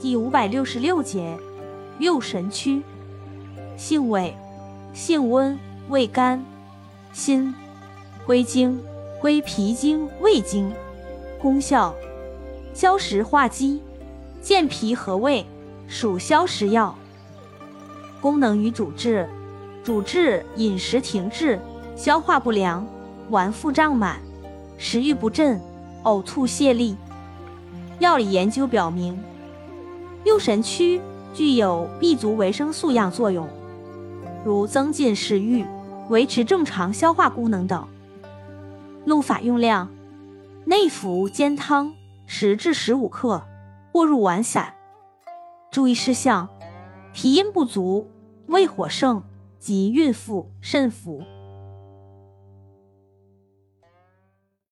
第五百六十六节，右神曲，性味，性温，味甘，辛，归经，归脾经、胃经。功效，消食化积，健脾和胃，属消食药。功能与主治，主治饮食停滞、消化不良、脘腹胀满、食欲不振、呕吐泻痢。药理研究表明。六神曲具有 B 族维生素样作用，如增进食欲、维持正常消化功能等。用法用量：内服煎汤十至十五克，或入丸散。注意事项：脾阴不足、胃火盛及孕妇慎服。